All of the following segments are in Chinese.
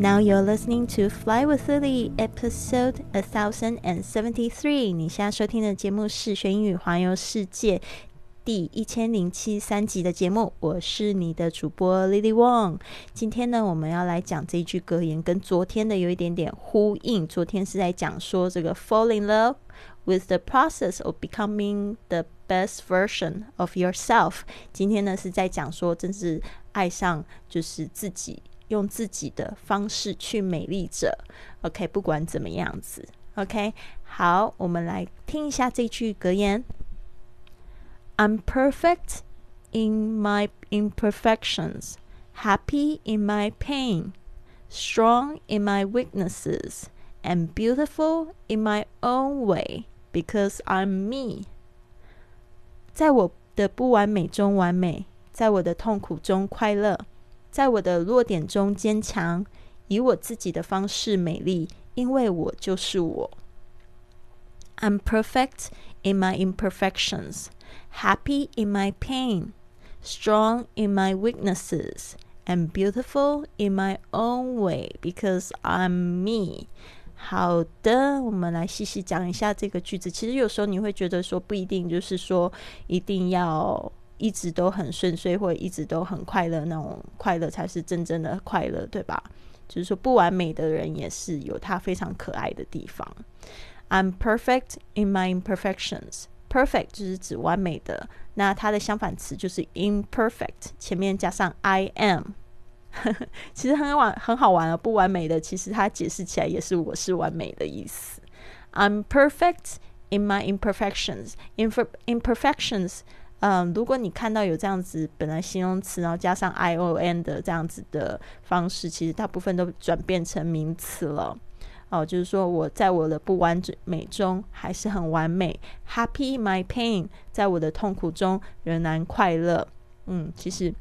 Now you're listening to Fly with Lily, episode a thousand and seventy three。你现在收听的节目是学英语环游世界第一千零七三集的节目。我是你的主播 Lily Wong。今天呢，我们要来讲这一句格言，跟昨天的有一点点呼应。昨天是在讲说这个 fall in love with the process of becoming the best version of yourself。今天呢，是在讲说，真是爱上就是自己。用自己的方式去美丽着，OK，不管怎么样子，OK，好，我们来听一下这句格言：I'm perfect in my imperfections, happy in my pain, strong in my weaknesses, and beautiful in my own way because I'm me。在我的不完美中完美，在我的痛苦中快乐。在我的弱点中坚强，以我自己的方式美丽，因为我就是我。I'm perfect in my imperfections, happy in my pain, strong in my weaknesses, and beautiful in my own way because I'm me。好的，我们来细细讲一下这个句子。其实有时候你会觉得说，不一定就是说一定要。 一直都很顺遂，或一直都很快乐，那种快乐才是真正的快乐，对吧？就是说，不完美的人也是有他非常可爱的地方。I'm perfect in my imperfections. Perfect 就是指完美的，那它的相反词就是 imperfect，前面加上 I am。其实很玩，很好玩啊！不完美的，其实它解释起来也是我是完美的意思。I'm perfect in my imperfections. Imperfections. 嗯，如果你看到有这样子本来形容词，然后加上 i o n 的这样子的方式，其实大部分都转变成名词了。哦，就是说我在我的不完美中还是很完美，happy my pain，在我的痛苦中仍然快乐。嗯，其实。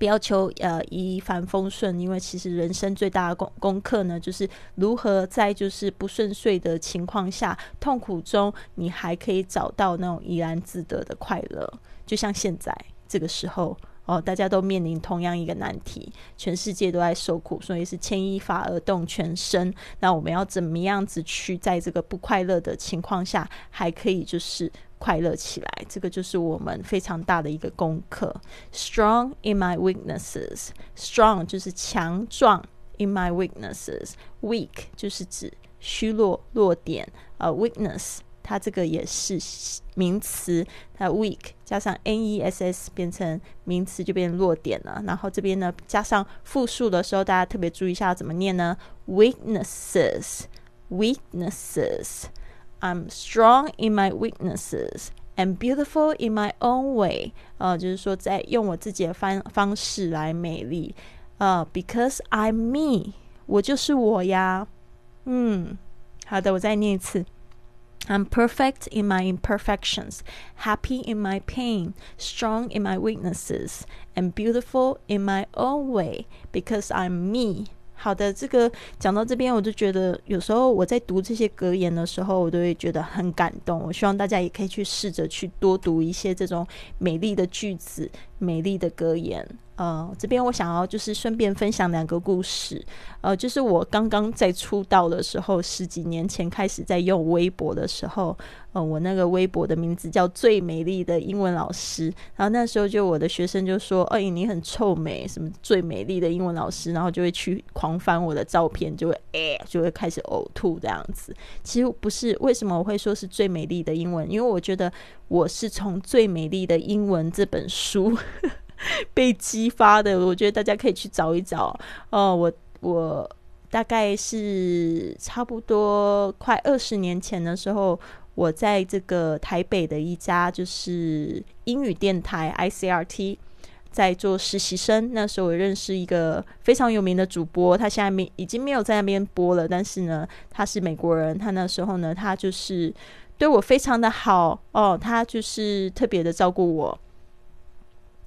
不要求呃一帆风顺，因为其实人生最大的功功课呢，就是如何在就是不顺遂的情况下、痛苦中，你还可以找到那种怡然自得的快乐。就像现在这个时候哦，大家都面临同样一个难题，全世界都在受苦，所以是牵一发而动全身。那我们要怎么样子去在这个不快乐的情况下，还可以就是？快乐起来，这个就是我们非常大的一个功课。Strong in my weaknesses, strong 就是强壮，in my weaknesses, weak 就是指虚弱弱点。呃，weakness 它这个也是名词，它 weak 加上 n e s s 变成名词就变弱点了。然后这边呢加上复数的时候，大家特别注意一下怎么念呢？weaknesses, weaknesses。I'm strong in my weaknesses and beautiful in my own way。呃，就是说在用我自己的方方式来美丽。呃，because I'm me，我就是我呀。嗯，好的，我再念一次。I'm perfect in my imperfections, happy in my pain, strong in my weaknesses, and beautiful in my own way because I'm me. 好的，这个讲到这边，我就觉得有时候我在读这些格言的时候，我都会觉得很感动。我希望大家也可以去试着去多读一些这种美丽的句子、美丽的格言。呃，这边我想要就是顺便分享两个故事。呃，就是我刚刚在出道的时候，十几年前开始在用微博的时候，呃，我那个微博的名字叫最美丽的英文老师。然后那时候就我的学生就说：“哎，你很臭美，什么最美丽的英文老师？”然后就会去狂翻我的照片，就会哎，就会开始呕吐这样子。其实不是，为什么我会说是最美丽的英文？因为我觉得我是从《最美丽的英文》这本书。被激发的，我觉得大家可以去找一找哦。我我大概是差不多快二十年前的时候，我在这个台北的一家就是英语电台 ICRT 在做实习生。那时候我认识一个非常有名的主播，他现在没已经没有在那边播了，但是呢，他是美国人。他那时候呢，他就是对我非常的好哦，他就是特别的照顾我。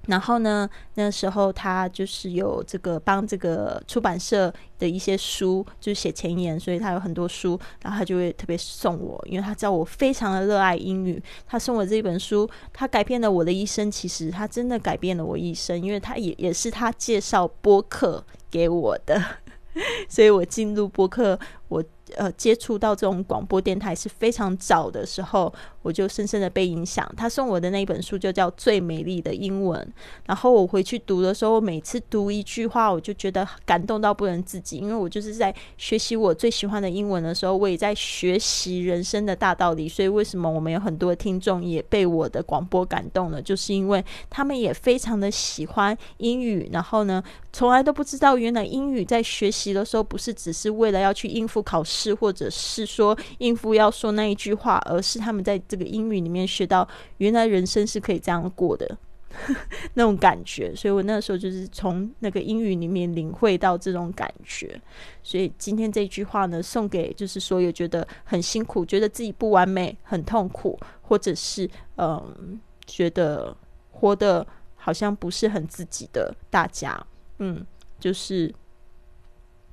然后呢，那时候他就是有这个帮这个出版社的一些书，就写前言，所以他有很多书，然后他就会特别送我，因为他知道我非常的热爱英语，他送我这本书，他改变了我的一生。其实他真的改变了我一生，因为他也也是他介绍播客给我的，所以我进入播客，我。呃，接触到这种广播电台是非常早的时候，我就深深的被影响。他送我的那本书就叫《最美丽的英文》，然后我回去读的时候，我每次读一句话，我就觉得感动到不能自己。因为我就是在学习我最喜欢的英文的时候，我也在学习人生的大道理。所以，为什么我们有很多听众也被我的广播感动了？就是因为他们也非常的喜欢英语，然后呢，从来都不知道原来英语在学习的时候，不是只是为了要去应付考试。是，或者是说应付要说那一句话，而是他们在这个英语里面学到，原来人生是可以这样过的 那种感觉。所以我那时候就是从那个英语里面领会到这种感觉。所以今天这句话呢，送给就是所有觉得很辛苦、觉得自己不完美、很痛苦，或者是嗯，觉得活得好像不是很自己的大家，嗯，就是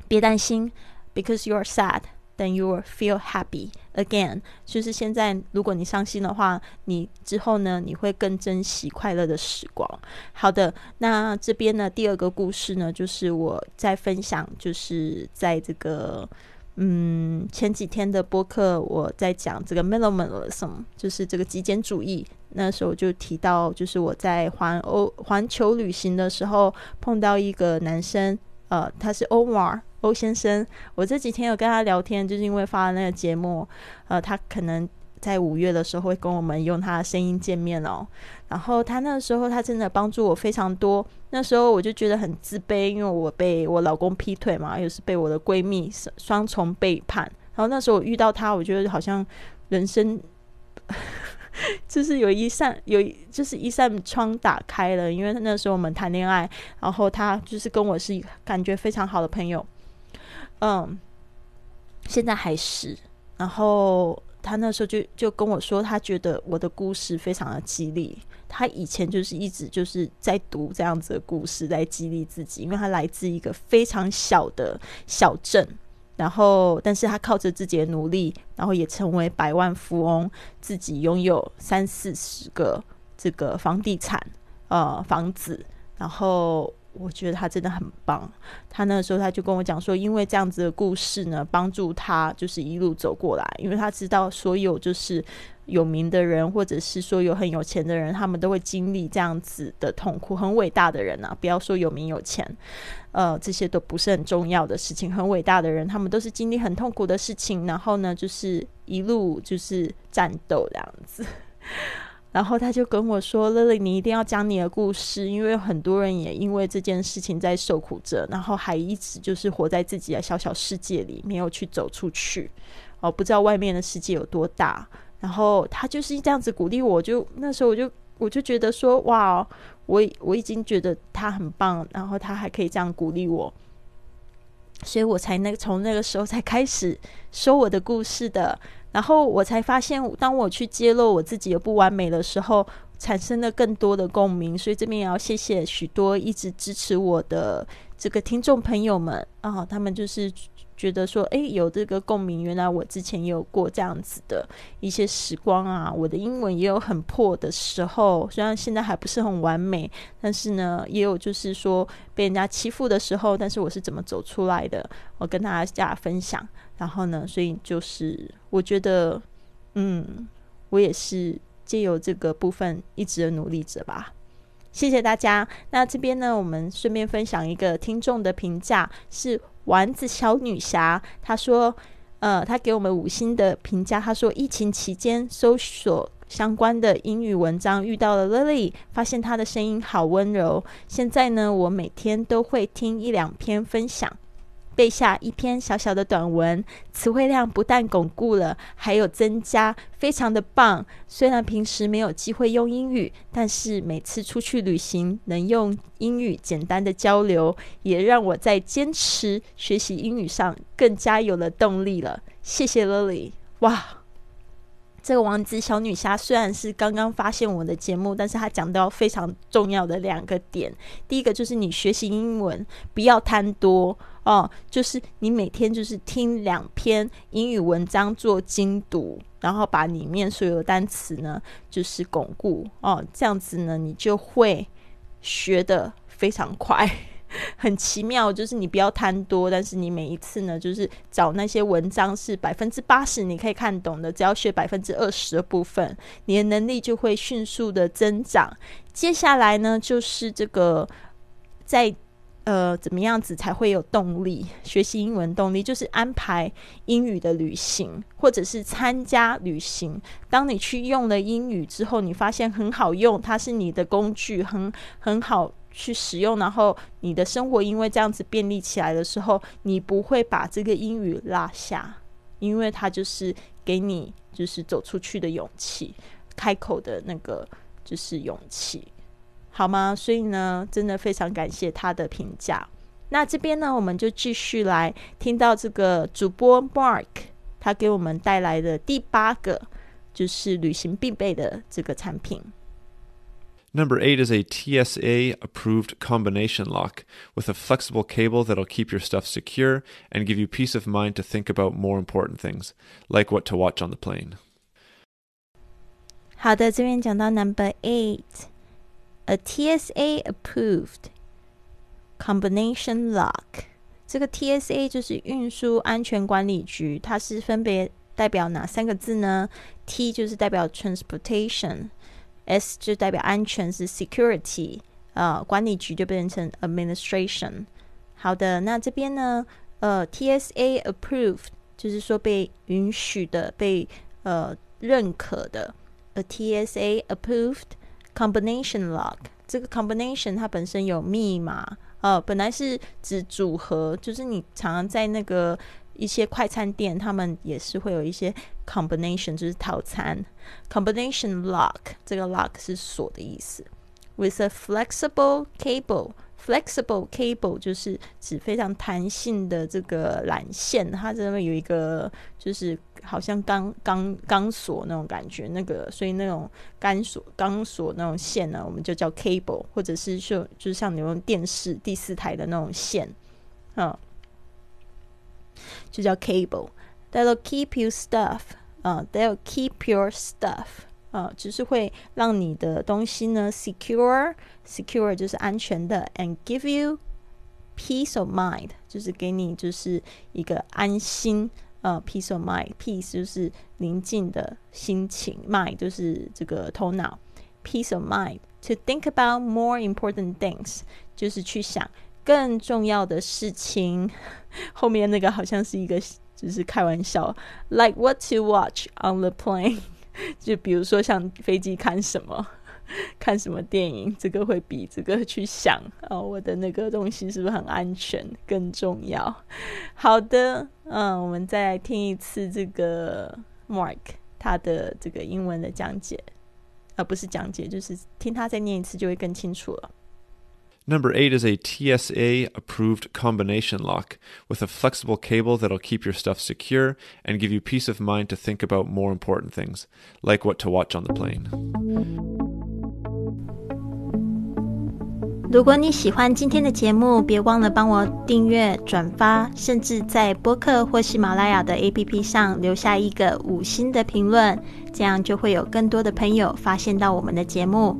别担心，because you are sad。Then you will feel happy again。就是现在，如果你伤心的话，你之后呢，你会更珍惜快乐的时光。好的，那这边呢，第二个故事呢，就是我在分享，就是在这个嗯前几天的播客，我在讲这个 minimalism，就是这个极简主义。那时候就提到，就是我在环欧环球旅行的时候碰到一个男生，呃，他是 Omar。欧先生，我这几天有跟他聊天，就是因为发了那个节目，呃，他可能在五月的时候会跟我们用他的声音见面哦。然后他那时候，他真的帮助我非常多。那时候我就觉得很自卑，因为我被我老公劈腿嘛，又是被我的闺蜜双重背叛。然后那时候我遇到他，我觉得好像人生 就是有一扇有就是一扇窗打开了，因为那时候我们谈恋爱，然后他就是跟我是感觉非常好的朋友。嗯，现在还是。然后他那时候就就跟我说，他觉得我的故事非常的激励。他以前就是一直就是在读这样子的故事，在激励自己，因为他来自一个非常小的小镇，然后但是他靠着自己的努力，然后也成为百万富翁，自己拥有三四十个这个房地产呃房子，然后。我觉得他真的很棒。他那时候他就跟我讲说，因为这样子的故事呢，帮助他就是一路走过来。因为他知道所有就是有名的人，或者是说有很有钱的人，他们都会经历这样子的痛苦。很伟大的人啊，不要说有名有钱，呃，这些都不是很重要的事情。很伟大的人，他们都是经历很痛苦的事情，然后呢，就是一路就是战斗这样子。然后他就跟我说乐乐你一定要讲你的故事，因为很多人也因为这件事情在受苦着，然后还一直就是活在自己的小小世界里，没有去走出去，哦，不知道外面的世界有多大。然后他就是这样子鼓励我，就那时候我就我就觉得说，哇，我我已经觉得他很棒，然后他还可以这样鼓励我，所以我才那从那个时候才开始说我的故事的。”然后我才发现，当我去揭露我自己的不完美的时候，产生了更多的共鸣。所以这边也要谢谢许多一直支持我的这个听众朋友们啊，他们就是觉得说，哎，有这个共鸣。原来我之前也有过这样子的一些时光啊，我的英文也有很破的时候，虽然现在还不是很完美，但是呢，也有就是说被人家欺负的时候，但是我是怎么走出来的，我跟大家分享。然后呢？所以就是我觉得，嗯，我也是借由这个部分一直的努力着吧。谢谢大家。那这边呢，我们顺便分享一个听众的评价，是丸子小女侠。她说，呃，她给我们五星的评价。她说，疫情期间搜索相关的英语文章，遇到了 Lily，发现她的声音好温柔。现在呢，我每天都会听一两篇分享。背下一篇小小的短文，词汇量不但巩固了，还有增加，非常的棒。虽然平时没有机会用英语，但是每次出去旅行能用英语简单的交流，也让我在坚持学习英语上更加有了动力了。谢谢 Lily，哇！这个王子小女侠虽然是刚刚发现我的节目，但是她讲到非常重要的两个点。第一个就是你学习英文不要贪多哦，就是你每天就是听两篇英语文章做精读，然后把里面所有的单词呢就是巩固哦，这样子呢你就会学的非常快。很奇妙，就是你不要贪多，但是你每一次呢，就是找那些文章是百分之八十你可以看懂的，只要学百分之二十的部分，你的能力就会迅速的增长。接下来呢，就是这个在呃怎么样子才会有动力学习英文动力，就是安排英语的旅行，或者是参加旅行。当你去用了英语之后，你发现很好用，它是你的工具，很很好。去使用，然后你的生活因为这样子便利起来的时候，你不会把这个英语落下，因为它就是给你就是走出去的勇气，开口的那个就是勇气，好吗？所以呢，真的非常感谢他的评价。那这边呢，我们就继续来听到这个主播 Mark 他给我们带来的第八个就是旅行必备的这个产品。Number eight is a TSA approved combination lock with a flexible cable that'll keep your stuff secure and give you peace of mind to think about more important things, like what to watch on the plane. 好的，这边讲到 number eight, a TSA approved combination lock。这个 TSA 就是运输安全管理局，它是分别代表哪三个字呢？T 就是代表 transportation。 S 就代表安全是 security，呃，管理局就变成 administration。好的，那这边呢，呃，TSA approved 就是说被允许的、被呃认可的。A TSA approved combination lock，这个 combination 它本身有密码，呃，本来是指组合，就是你常常在那个。一些快餐店，他们也是会有一些 combination，就是套餐 combination lock。这个 lock 是锁的意思。With a flexible cable，flexible cable 就是指非常弹性的这个缆线，它这边有一个就是好像钢钢钢索那种感觉，那个所以那种钢索钢索那种线呢，我们就叫 cable，或者是说就是像你用电视第四台的那种线，嗯。就叫 cable，that'll keep you stuff，啊，that'll keep your stuff，啊，只是会让你的东西呢 secure，secure 就是安全的，and give you peace of mind，就是给你就是一个安心，呃，peace of mind，peace 就是宁静的心情，mind 就是这个头脑，peace of mind to think about more important things，就是去想。 更重要的事情，后面那个好像是一个，就是开玩笑，like what to watch on the plane，就比如说像飞机看什么，看什么电影，这个会比这个去想啊，我的那个东西是不是很安全更重要？好的，嗯，我们再来听一次这个 Mark 他的这个英文的讲解，而不是讲解，就是听他再念一次就会更清楚了。Number eight is a TSA approved combination lock with a flexible cable that'll keep your stuff secure and give you peace of mind to think about more important things, like what to watch on the plane. 如果你喜欢今天的节目，别忘了帮我订阅、转发，甚至在播客或喜马拉雅的 APP 上留下一个五星的评论，这样就会有更多的朋友发现到我们的节目。